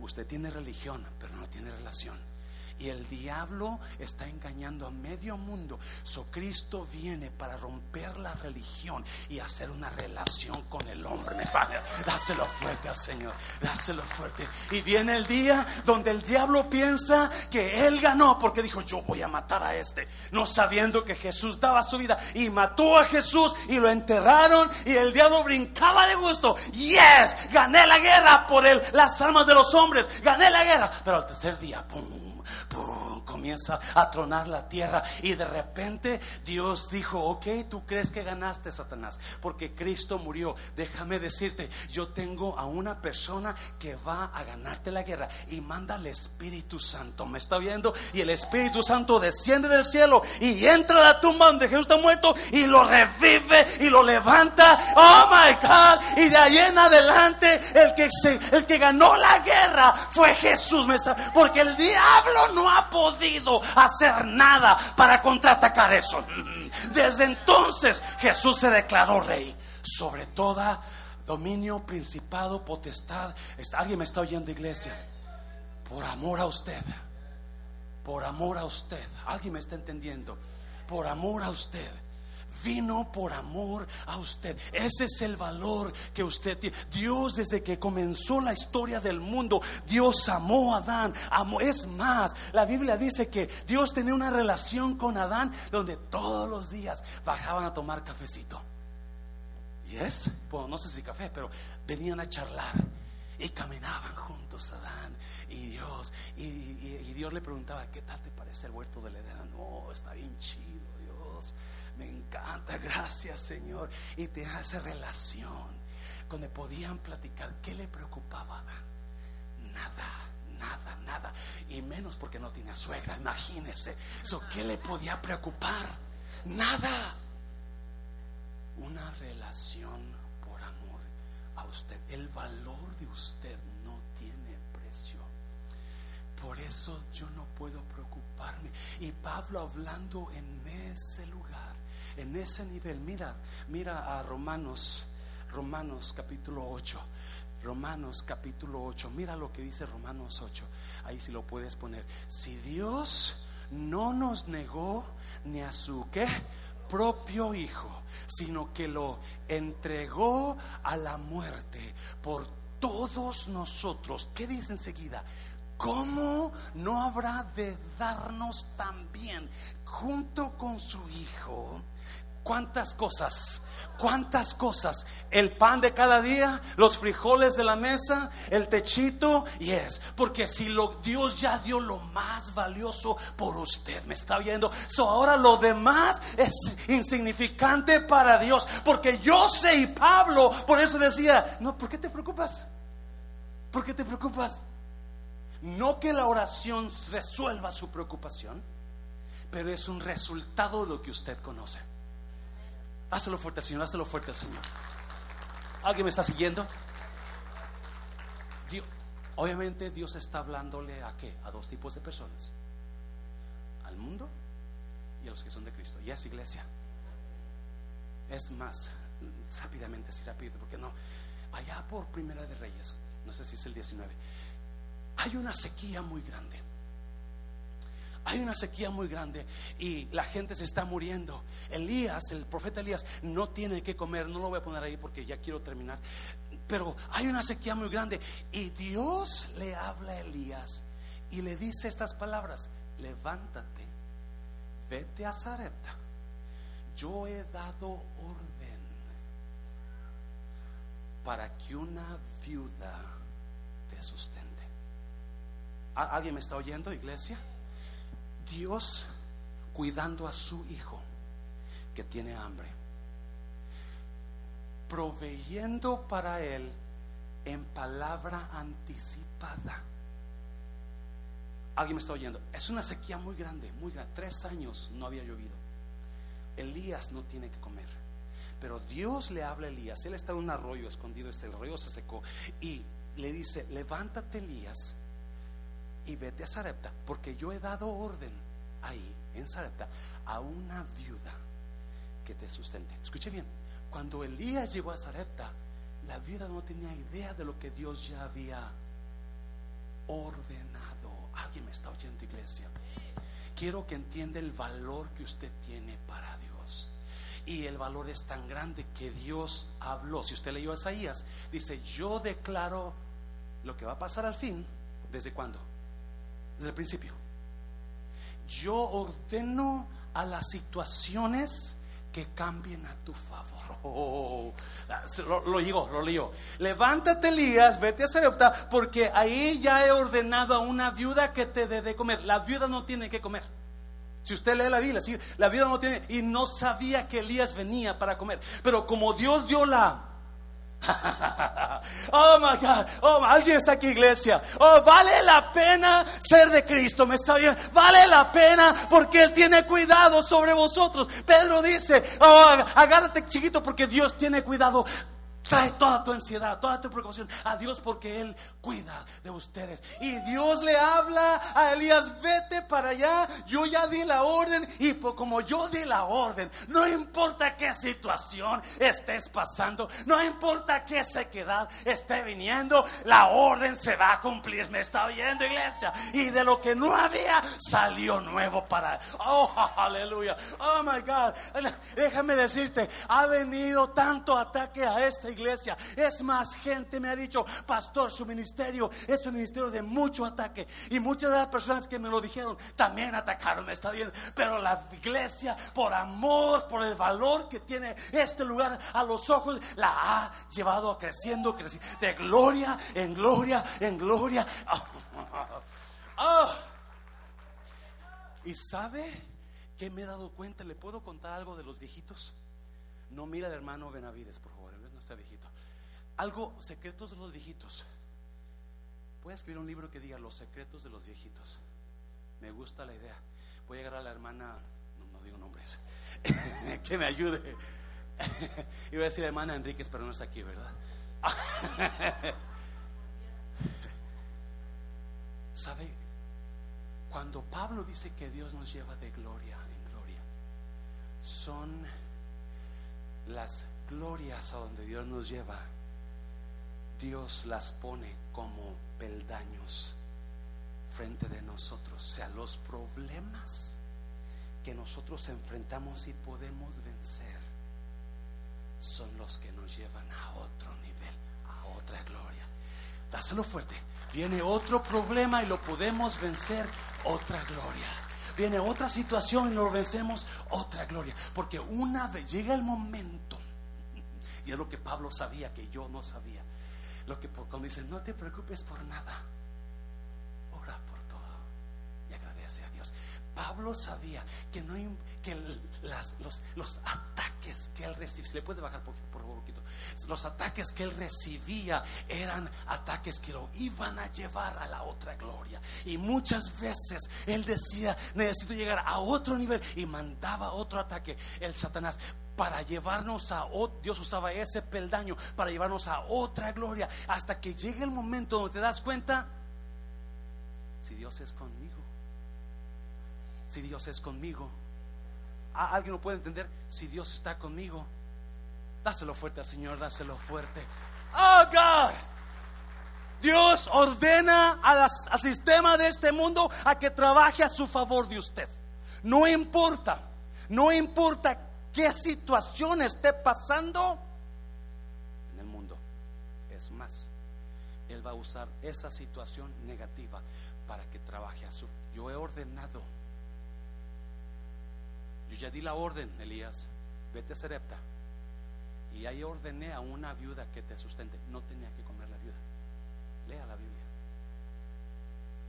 Usted tiene religión, pero no tiene relación. Y el diablo está engañando a medio mundo. So Cristo viene para romper la religión y hacer una relación con el hombre. Dáselo fuerte al Señor. Dáselo fuerte. Y viene el día donde el diablo piensa que él ganó porque dijo, yo voy a matar a este. No sabiendo que Jesús daba su vida. Y mató a Jesús y lo enterraron. Y el diablo brincaba de gusto. Yes, gané la guerra por él, las almas de los hombres. Gané la guerra. Pero al tercer día, ¡pum! Comienza a tronar la tierra y de repente Dios dijo, ok, tú crees que ganaste Satanás porque Cristo murió. Déjame decirte, yo tengo a una persona que va a ganarte la guerra y manda al Espíritu Santo. ¿Me está viendo? Y el Espíritu Santo desciende del cielo y entra a la tumba donde Jesús está muerto y lo revive y lo levanta. Oh my God. Y de ahí en adelante el que, el que ganó la guerra fue Jesús. ¿Me está? Porque el diablo no ha podido hacer nada para contraatacar eso. Desde entonces Jesús se declaró rey sobre toda dominio, principado, potestad. ¿Alguien me está oyendo, iglesia? Por amor a usted. Por amor a usted. ¿Alguien me está entendiendo? Por amor a usted vino por amor a usted. Ese es el valor que usted tiene. Dios desde que comenzó la historia del mundo, Dios amó a Adán. Amó. Es más, la Biblia dice que Dios tenía una relación con Adán donde todos los días bajaban a tomar cafecito. Y es, bueno, no sé si café, pero venían a charlar y caminaban juntos Adán y Dios. Y, Dios le preguntaba, ¿qué tal te parece el huerto del Edén? No, está bien chido me encanta, gracias Señor. Y te hace relación. Donde podían platicar, ¿qué le preocupaba Nada, nada, nada. Y menos porque no tenía suegra, imagínese. Eso, ¿Qué le podía preocupar? Nada. Una relación por amor a usted. El valor de usted no tiene precio. Por eso yo no puedo preocuparme. Y Pablo hablando en ese lugar en ese nivel. Mira, mira a Romanos, Romanos capítulo 8. Romanos capítulo 8. Mira lo que dice Romanos 8. Ahí si lo puedes poner. Si Dios no nos negó ni a su propio hijo, sino que lo entregó a la muerte por todos nosotros. ¿Qué dice enseguida? ¿Cómo no habrá de darnos también junto con su hijo? ¿Cuántas cosas? ¿Cuántas cosas? El pan de cada día, los frijoles de la mesa, el techito, y es. Porque si lo, Dios ya dio lo más valioso por usted, me está viendo. So ahora lo demás es insignificante para Dios. Porque yo sé y Pablo, por eso decía, no, ¿por qué te preocupas? ¿Por qué te preocupas? No que la oración resuelva su preocupación, pero es un resultado de lo que usted conoce. Hazlo fuerte al Señor, hazlo fuerte al Señor. ¿Alguien me está siguiendo? obviamente Dios está hablándole a qué? A dos tipos de personas. Al mundo y a los que son de Cristo. Y es iglesia. Es más, rápidamente, así rápido, porque no. Allá por Primera de Reyes, no sé si es el 19, hay una sequía muy grande. Hay una sequía muy grande y la gente se está muriendo. Elías, el profeta Elías, no tiene que comer. No lo voy a poner ahí porque ya quiero terminar. Pero hay una sequía muy grande y Dios le habla a Elías y le dice estas palabras: Levántate, vete a Zarepta. Yo he dado orden para que una viuda te sustente. ¿Alguien me está oyendo, iglesia? Dios cuidando a su hijo que tiene hambre, proveyendo para él en palabra anticipada. Alguien me está oyendo. Es una sequía muy grande, muy grande. Tres años no había llovido. Elías no tiene que comer. Pero Dios le habla a Elías. Él está en un arroyo escondido. El arroyo se secó. Y le dice: Levántate, Elías, y vete a Sarepta, porque yo he dado orden ahí en Sarepta a una viuda que te sustente. Escuche bien, cuando Elías llegó a Sarepta, la viuda no tenía idea de lo que Dios ya había ordenado. Alguien me está oyendo, iglesia. Quiero que entienda el valor que usted tiene para Dios. Y el valor es tan grande que Dios habló. Si usted leyó a Isaías, dice, yo declaro lo que va a pasar al fin. ¿Desde cuándo? Desde el principio. Yo ordeno a las situaciones que cambien a tu favor. Oh, lo, digo, lo leo. Levántate, Elías, vete a Serepta, porque ahí ya he ordenado a una viuda que te dé de comer. La viuda no tiene que comer. Si usted lee la Biblia, la viuda no tiene, y no sabía que Elías venía para comer. Pero como Dios dio la oh my God, oh, alguien está aquí, iglesia. Oh, vale la pena ser de Cristo, me está bien. Vale la pena porque Él tiene cuidado sobre vosotros. Pedro dice, oh, agárrate chiquito porque Dios tiene cuidado Trae toda tu ansiedad, toda tu preocupación a Dios porque Él cuida de ustedes. Y Dios le habla a Elías, vete para allá, yo ya di la orden y como yo di la orden, no importa qué situación estés pasando, no importa qué sequedad esté viniendo, la orden se va a cumplir, me está oyendo iglesia. Y de lo que no había, salió nuevo para... Oh, aleluya. Oh, my God. Déjame decirte, ha venido tanto ataque a este iglesia. Es más, gente me ha dicho, pastor, su ministerio es un ministerio de mucho ataque. Y muchas de las personas que me lo dijeron también atacaron, está bien. Pero la iglesia, por amor, por el valor que tiene este lugar a los ojos, la ha llevado creciendo, creciendo, de gloria en gloria en gloria. Ah. ¿Y sabe que me he dado cuenta? ¿Le puedo contar algo de los viejitos? No mira al hermano Benavides, por favor viejito. Algo, secretos de los viejitos. Voy a escribir un libro que diga los secretos de los viejitos. Me gusta la idea. Voy a llegar a la hermana, no, digo nombres, que me ayude. Iba a decir hermana Enríquez, pero no está aquí, ¿verdad? ¿Sabe? Cuando Pablo dice que Dios nos lleva de gloria en gloria, son las glorias a donde Dios nos lleva, Dios las pone como peldaños frente de nosotros. O sea, los problemas que nosotros enfrentamos y podemos vencer son los que nos llevan a otro nivel, a otra gloria. Dáselo fuerte. Viene otro problema y lo podemos vencer, otra gloria. Viene otra situación y lo vencemos, otra gloria. Porque una vez llega el momento y es lo que Pablo sabía que yo no sabía. Lo que cuando dice, no te preocupes por nada, ora por todo y agradece a Dios. Pablo sabía que, no, que las, los, los, ataques que él recibía, se le puede bajar por, por favor poquito, los ataques que él recibía eran ataques que lo iban a llevar a la otra gloria. Y muchas veces él decía, necesito llegar a otro nivel y mandaba otro ataque, el Satanás para llevarnos a Dios usaba ese peldaño para llevarnos a otra gloria hasta que llegue el momento donde te das cuenta si Dios es conmigo si Dios es conmigo. Alguien lo puede entender si Dios está conmigo dáselo fuerte al Señor dáselo fuerte. Oh God Dios ordena al sistema de este mundo a que trabaje a su favor de usted. No importa no importa qué situación esté pasando en el mundo. Es más, Él va a usar esa situación negativa para que trabaje a su... Yo he ordenado, yo ya di la orden, Elías, vete a Serepta. Y ahí ordené a una viuda que te sustente. No tenía que comer la viuda. Lea la Biblia.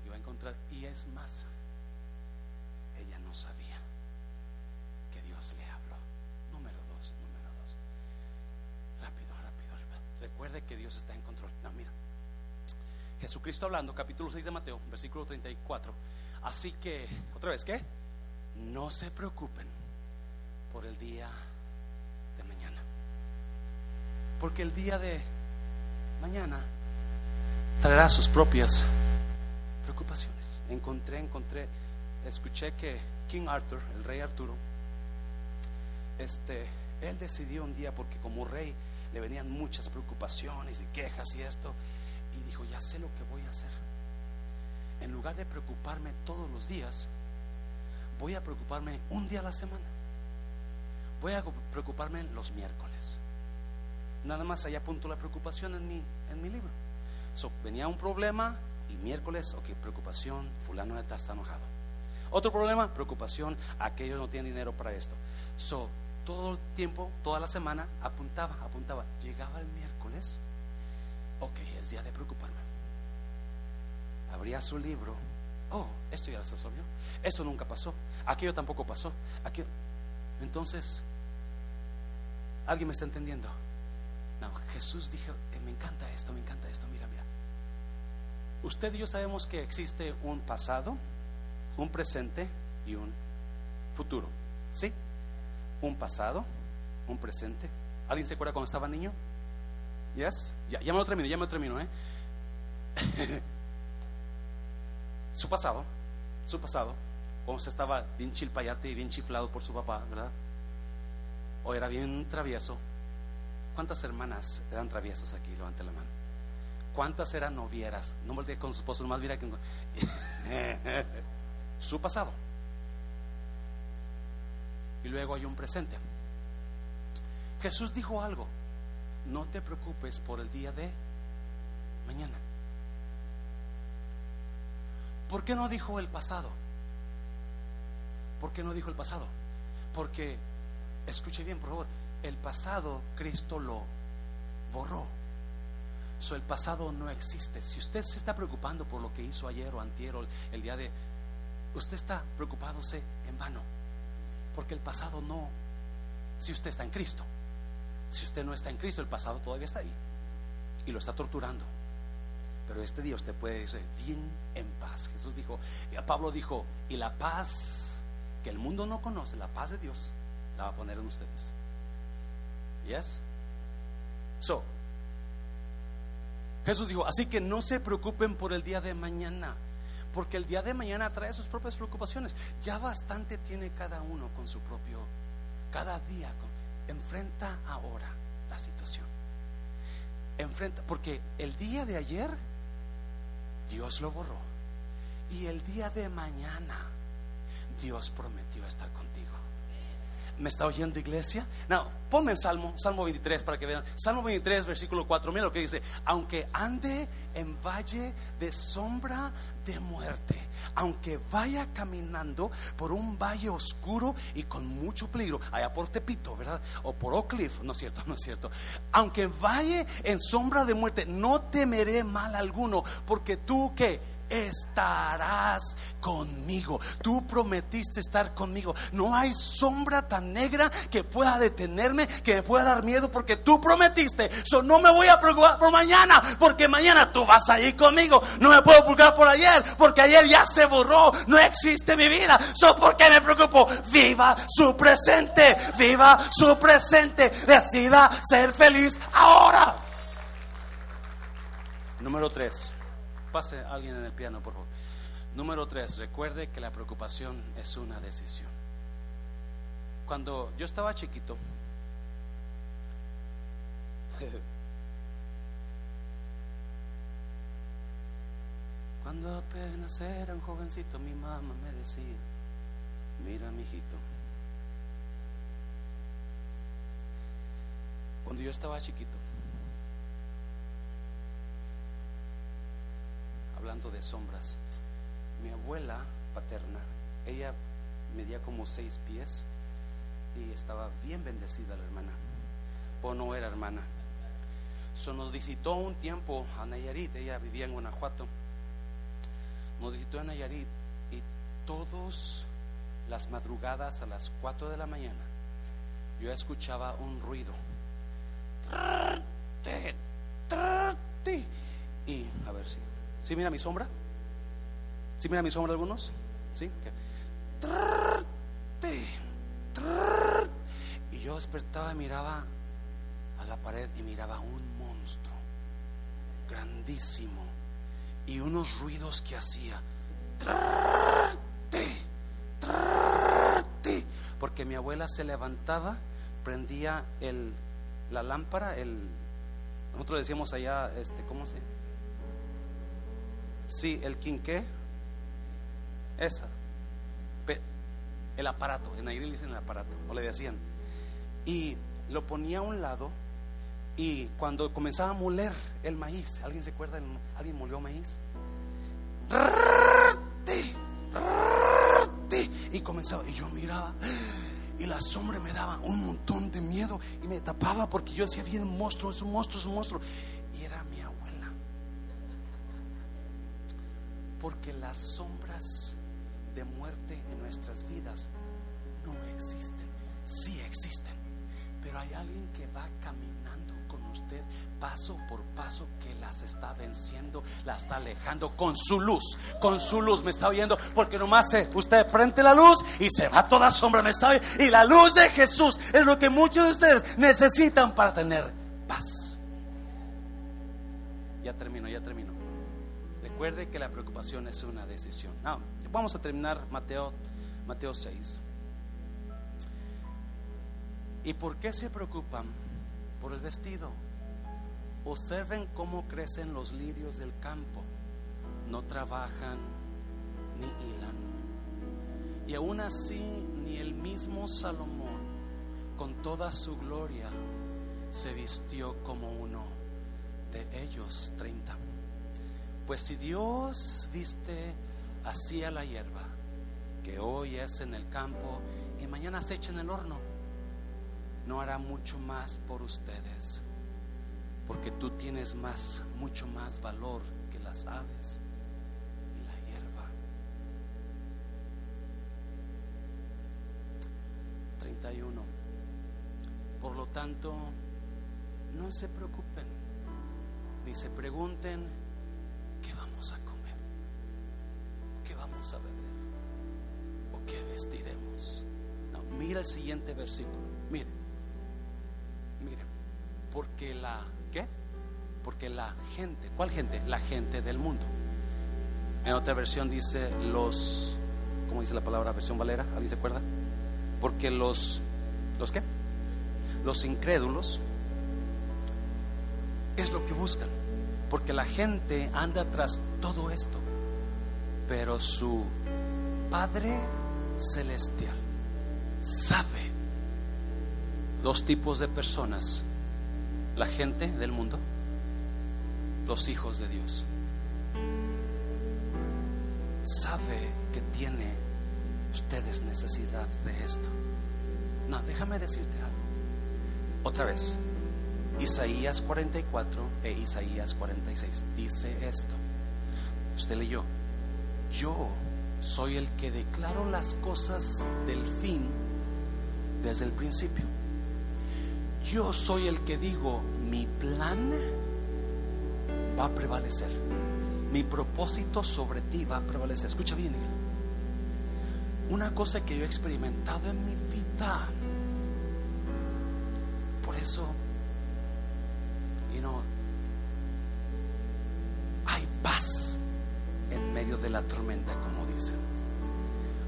Y va a encontrar, y es más, ella no sabía que Dios le recuerde que Dios está en control. No, mira. Jesucristo hablando, capítulo 6 de Mateo, versículo 34. Así que, otra vez, ¿qué? No se preocupen por el día de mañana. Porque el día de mañana traerá sus propias preocupaciones. Encontré, encontré, escuché que King Arthur, el rey Arturo, este, él decidió un día, porque como rey, le venían muchas preocupaciones y quejas y esto. Y dijo, ya sé lo que voy a hacer. En lugar de preocuparme todos los días, voy a preocuparme un día a la semana. Voy a preocuparme los miércoles. Nada más allá apunto la preocupación en mi, en mi libro. So, venía un problema y miércoles, ok, preocupación, fulano está enojado. Otro problema, preocupación, aquellos no tienen dinero para esto. So, todo el tiempo, toda la semana, apuntaba, apuntaba. Llegaba el miércoles, ok, es día de preocuparme. Abría su libro, oh, esto ya se resolvió, esto nunca pasó, aquello tampoco pasó. Entonces, ¿alguien me está entendiendo? No, Jesús dijo, eh, me encanta esto, me encanta esto, mira, mira. Usted y yo sabemos que existe un pasado, un presente y un futuro, ¿sí? Un pasado, un presente. ¿Alguien se acuerda cuando estaba niño? ¿Yes? Ya, me lo termino, ya me lo termino, ¿eh? su pasado, su pasado, cuando se estaba bien chilpayate y bien chiflado por su papá, ¿verdad? O era bien travieso. ¿Cuántas hermanas eran traviesas aquí? Levante la mano. ¿Cuántas eran novieras? No me con su esposo, más mira que su pasado y luego hay un presente. Jesús dijo algo, no te preocupes por el día de mañana. ¿Por qué no dijo el pasado? ¿Por qué no dijo el pasado? Porque, escuche bien, por favor, el pasado Cristo lo borró. So, el pasado no existe. Si usted se está preocupando por lo que hizo ayer o antier o el día de... Usted está preocupándose en vano. Porque el pasado no, si usted está en Cristo. Si usted no está en Cristo, el pasado todavía está ahí. Y lo está torturando. Pero este día usted puede irse bien en paz. Jesús dijo, Pablo dijo, y la paz que el mundo no conoce, la paz de Dios, la va a poner en ustedes. Yes? So, Jesús dijo, así que no se preocupen por el día de mañana porque el día de mañana trae sus propias preocupaciones. Ya bastante tiene cada uno con su propio, cada día, enfrenta ahora la situación. Enfrenta, porque el día de ayer Dios lo borró y el día de mañana Dios prometió estar contigo. ¿Me está oyendo iglesia? No, ponme en Salmo, Salmo 23 para que vean. Salmo 23, versículo 4, mira lo que dice. Aunque ande en valle de sombra de muerte, aunque vaya caminando por un valle oscuro y con mucho peligro, allá por Tepito, ¿verdad? O por Oak Cliff, no es cierto, no es cierto. Aunque vaya en sombra de muerte, no temeré mal alguno, porque tú que estarás conmigo. Tú prometiste estar conmigo. No hay sombra tan negra que pueda detenerme, que me pueda dar miedo, porque tú prometiste. So, no me voy a preocupar por mañana, porque mañana tú vas a ir conmigo. No me puedo preocupar por ayer, porque ayer ya se borró. No existe mi vida. So, ¿por qué me preocupo? Viva su presente, viva su presente. Decida ser feliz ahora. Número 3. Pase alguien en el piano, por favor. Número tres, recuerde que la preocupación es una decisión. Cuando yo estaba chiquito, cuando apenas era un jovencito, mi mamá me decía, mira, mijito. Cuando yo estaba chiquito, hablando de sombras, mi abuela paterna, ella medía como seis pies y estaba bien bendecida la hermana, o no era hermana. So, nos visitó un tiempo a Nayarit, ella vivía en Guanajuato, nos visitó a Nayarit y todas las madrugadas a las 4 de la mañana yo escuchaba un ruido. Y a ver si ¿Sí mira mi sombra? ¿Sí mira mi sombra algunos? ¿Sí? Y yo despertaba y miraba a la pared y miraba un monstruo grandísimo y unos ruidos que hacía. Porque mi abuela se levantaba, prendía el, la lámpara, el, nosotros decíamos allá, este, ¿cómo se? Sí, el quinqué. Esa. El aparato. En Nayarit le dicen el aparato. O le decían. Y lo ponía a un lado. Y cuando comenzaba a moler el maíz, ¿alguien se acuerda? ¿Alguien molió maíz? Y comenzaba, y yo miraba, y la sombra me daba un montón de miedo y me tapaba porque yo decía, un monstruo, es un monstruo, es un monstruo. Y era mi abuela. Porque las sombras de muerte en nuestras vidas no existen. Sí existen. Pero hay alguien que va caminando con usted paso por paso que las está venciendo, la está alejando con su luz, con su luz. Me está oyendo porque nomás se, usted prende la luz y se va toda sombra. Me está Y la luz de Jesús es lo que muchos de ustedes necesitan para tener paz. Ya termino, ya termino. Recuerde que la preocupación es una decisión. vamos a terminar Mateo, Mateo 6. ¿Y por qué se preocupan por el vestido? Observen cómo crecen los lirios del campo. No trabajan ni hilan. Y aún así, ni el mismo Salomón, con toda su gloria, se vistió como uno de ellos. 30. Pues si Dios viste así a la hierba, que hoy es en el campo y mañana se echa en el horno, no hará mucho más por ustedes porque tú tienes más, mucho más valor que las aves y la hierba. 31. Por lo tanto, no se preocupen, ni se pregunten qué vamos a comer, o qué a beber, o qué vestiremos. Mira el siguiente versículo. Mire, mire, porque la qué? Porque la gente, ¿cuál gente? La gente del mundo. En otra versión dice los, ¿cómo dice la palabra versión Valera? ¿Alguien se acuerda? Porque los, ¿los qué? Los incrédulos es lo que buscan. Porque la gente anda tras todo esto. Pero su Padre Celestial sabe dos tipos de personas la gente del mundo, los hijos de Dios. Sabe que tiene ustedes necesidad de esto. No, déjame decirte algo. Otra vez, Isaías 44 e Isaías 46 dice esto. Usted leyó, yo soy el que declaro las cosas del fin desde el principio. Yo soy el que digo, mi plan va a prevalecer. Mi propósito sobre ti va a prevalecer. Escucha bien. Una cosa que yo he experimentado en mi vida. Por eso, you know, hay paz en de la tormenta, como dicen.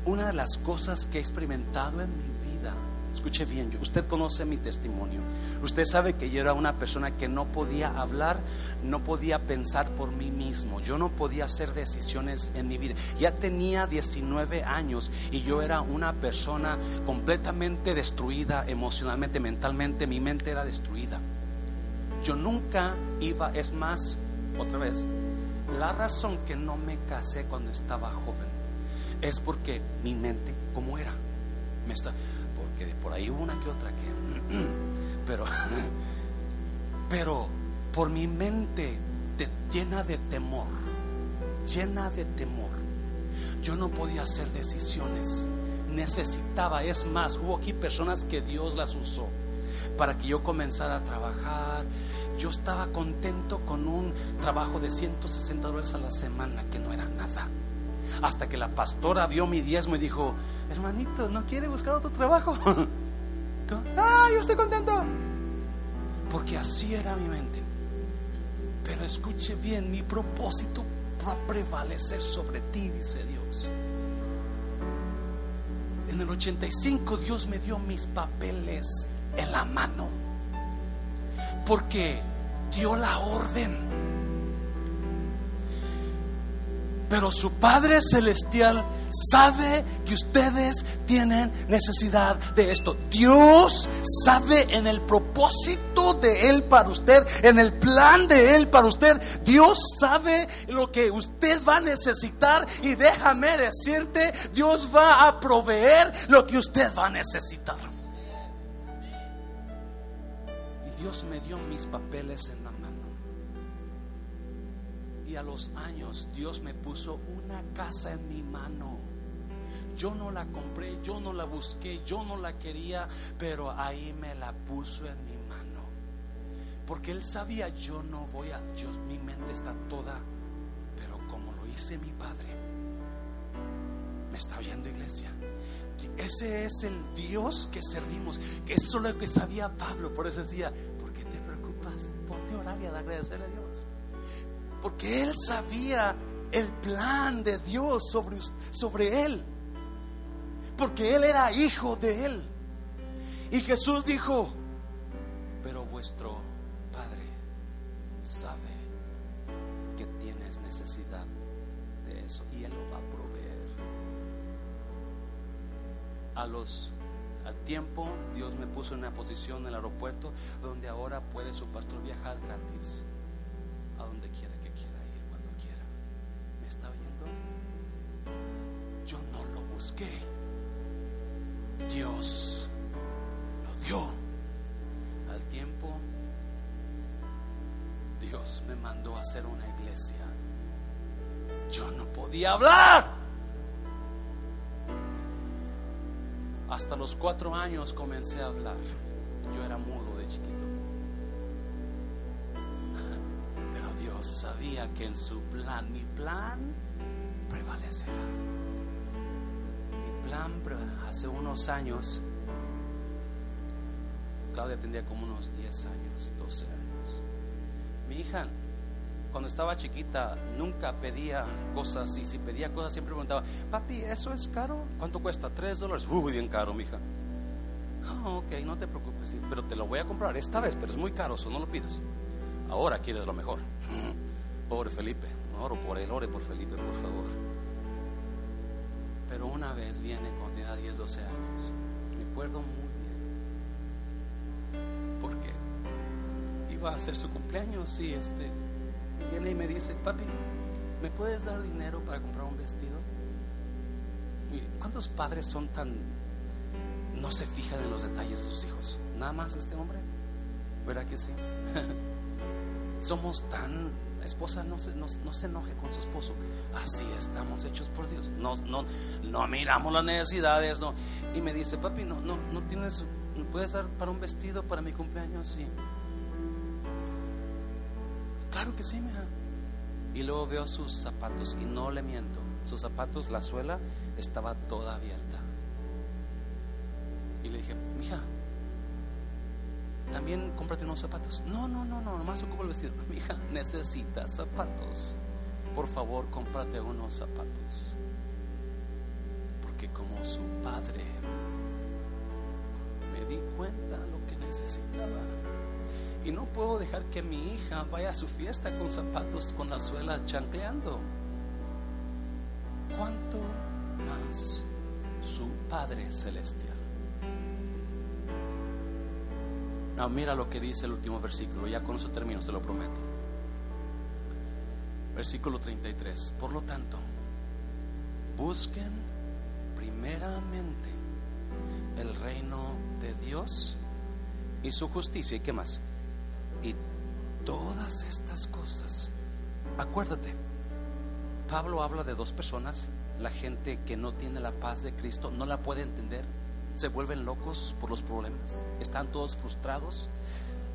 Una de las cosas que he experimentado en mi Escuche bien, usted conoce mi testimonio. Usted sabe que yo era una persona que no podía hablar, no podía pensar por mí mismo. Yo no podía hacer decisiones en mi vida. Ya tenía 19 años y yo era una persona completamente destruida emocionalmente, mentalmente. Mi mente era destruida. Yo nunca iba, es más, otra vez, la razón que no me casé cuando estaba joven es porque mi mente, como era, me está que por ahí hubo una que otra que, pero, pero por mi mente llena de temor, llena de temor, yo no podía hacer decisiones, necesitaba, es más, hubo aquí personas que Dios las usó para que yo comenzara a trabajar. Yo estaba contento con un trabajo de 160 dólares a la semana, que no era nada. Hasta que la pastora vio mi diezmo y dijo, hermanito, ¿no quiere buscar otro trabajo? ah, yo estoy contento. Porque así era mi mente. Pero escuche bien, mi propósito va a prevalecer sobre ti, dice Dios. En el 85 Dios me dio mis papeles en la mano. Porque dio la orden Pero su Padre Celestial sabe que ustedes tienen necesidad de esto. Dios sabe en el propósito de Él para usted, en el plan de Él para usted. Dios sabe lo que usted va a necesitar y déjame decirte, Dios va a proveer lo que usted va a necesitar. Dios me dio mis papeles en a los años Dios me puso una casa en mi mano. Yo no la compré, yo no la busqué, yo no la quería, pero ahí me la puso en mi mano. Porque él sabía, yo no voy a, yo, mi mente está toda, pero como lo hice mi padre, me está oyendo iglesia. Ese es el Dios que servimos. Eso es lo que sabía Pablo. Por eso decía, ¿por qué te preocupas? Ponte a orar y agradecerle a Dios. Porque él sabía el plan de Dios sobre, sobre él. Porque él era hijo de él. Y Jesús dijo, pero vuestro Padre sabe que tienes necesidad de eso y Él lo va a proveer. A los, al tiempo Dios me puso en una posición en el aeropuerto donde ahora puede su pastor viajar gratis a donde quiera Yo no lo busqué. Dios lo dio. Al tiempo, Dios me mandó a hacer una iglesia. Yo no podía hablar. Hasta los cuatro años comencé a hablar. Yo era mudo de chiquito. Pero Dios sabía que en su plan, mi plan prevalecerá plan hace unos años, Claudia tendría como unos 10 años, 12 años. Mi hija, cuando estaba chiquita, nunca pedía cosas y si pedía cosas siempre preguntaba, papi, ¿eso es caro? ¿Cuánto cuesta? ¿Tres dólares? Uy, bien caro, mi hija. Oh, ok, no te preocupes, pero te lo voy a comprar esta vez, pero es muy caro, eso no lo pides. Ahora quieres lo mejor. Pobre Felipe, oro por él, ore por Felipe, por favor. Pero una vez viene cuando tenía 10, 12 años. Me acuerdo muy bien. Porque iba a hacer su cumpleaños y este viene y me dice, papi, ¿me puedes dar dinero para comprar un vestido? ¿Cuántos padres son tan... no se fijan en los detalles de sus hijos? Nada más este hombre. ¿Verdad que sí? Somos tan esposa no se, no, se enoje con su esposo. Así estamos hechos por Dios. No, no, no miramos las necesidades. No. Y me dice, papi, no, no, no tienes, ¿me puedes dar para un vestido para mi cumpleaños? Sí. Que sí, mija. Y luego veo sus zapatos y no le miento. Sus zapatos, la suela estaba toda abierta. Y le dije, mija, también cómprate unos zapatos. No, no, no, no, nomás ocupo el vestido. Mi hija necesita zapatos. Por favor, cómprate unos zapatos. Porque como su padre me di cuenta lo que necesitaba. Y no puedo dejar que mi hija vaya a su fiesta con zapatos con la suela chancleando. ¿Cuánto más su Padre Celestial? No, mira lo que dice el último versículo. Ya con eso termino, se lo prometo. Versículo 33. Por lo tanto, busquen primeramente el reino de Dios y su justicia. ¿Y qué más? Y todas estas cosas. Acuérdate, Pablo habla de dos personas. La gente que no tiene la paz de Cristo no la puede entender se vuelven locos por los problemas, están todos frustrados,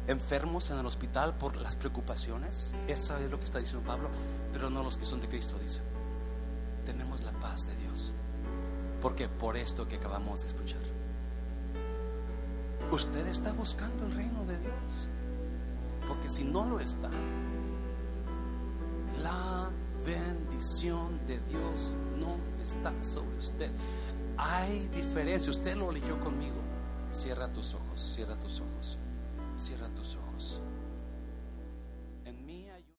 enfermos en el hospital por las preocupaciones. Eso es lo que está diciendo Pablo, pero no los que son de Cristo, dice. Tenemos la paz de Dios. Porque por esto que acabamos de escuchar. Usted está buscando el reino de Dios. Porque si no lo está, la bendición de Dios no está sobre usted. Hay diferencia. Usted lo leyó conmigo. Cierra tus ojos, cierra tus ojos, cierra tus ojos.